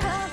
come.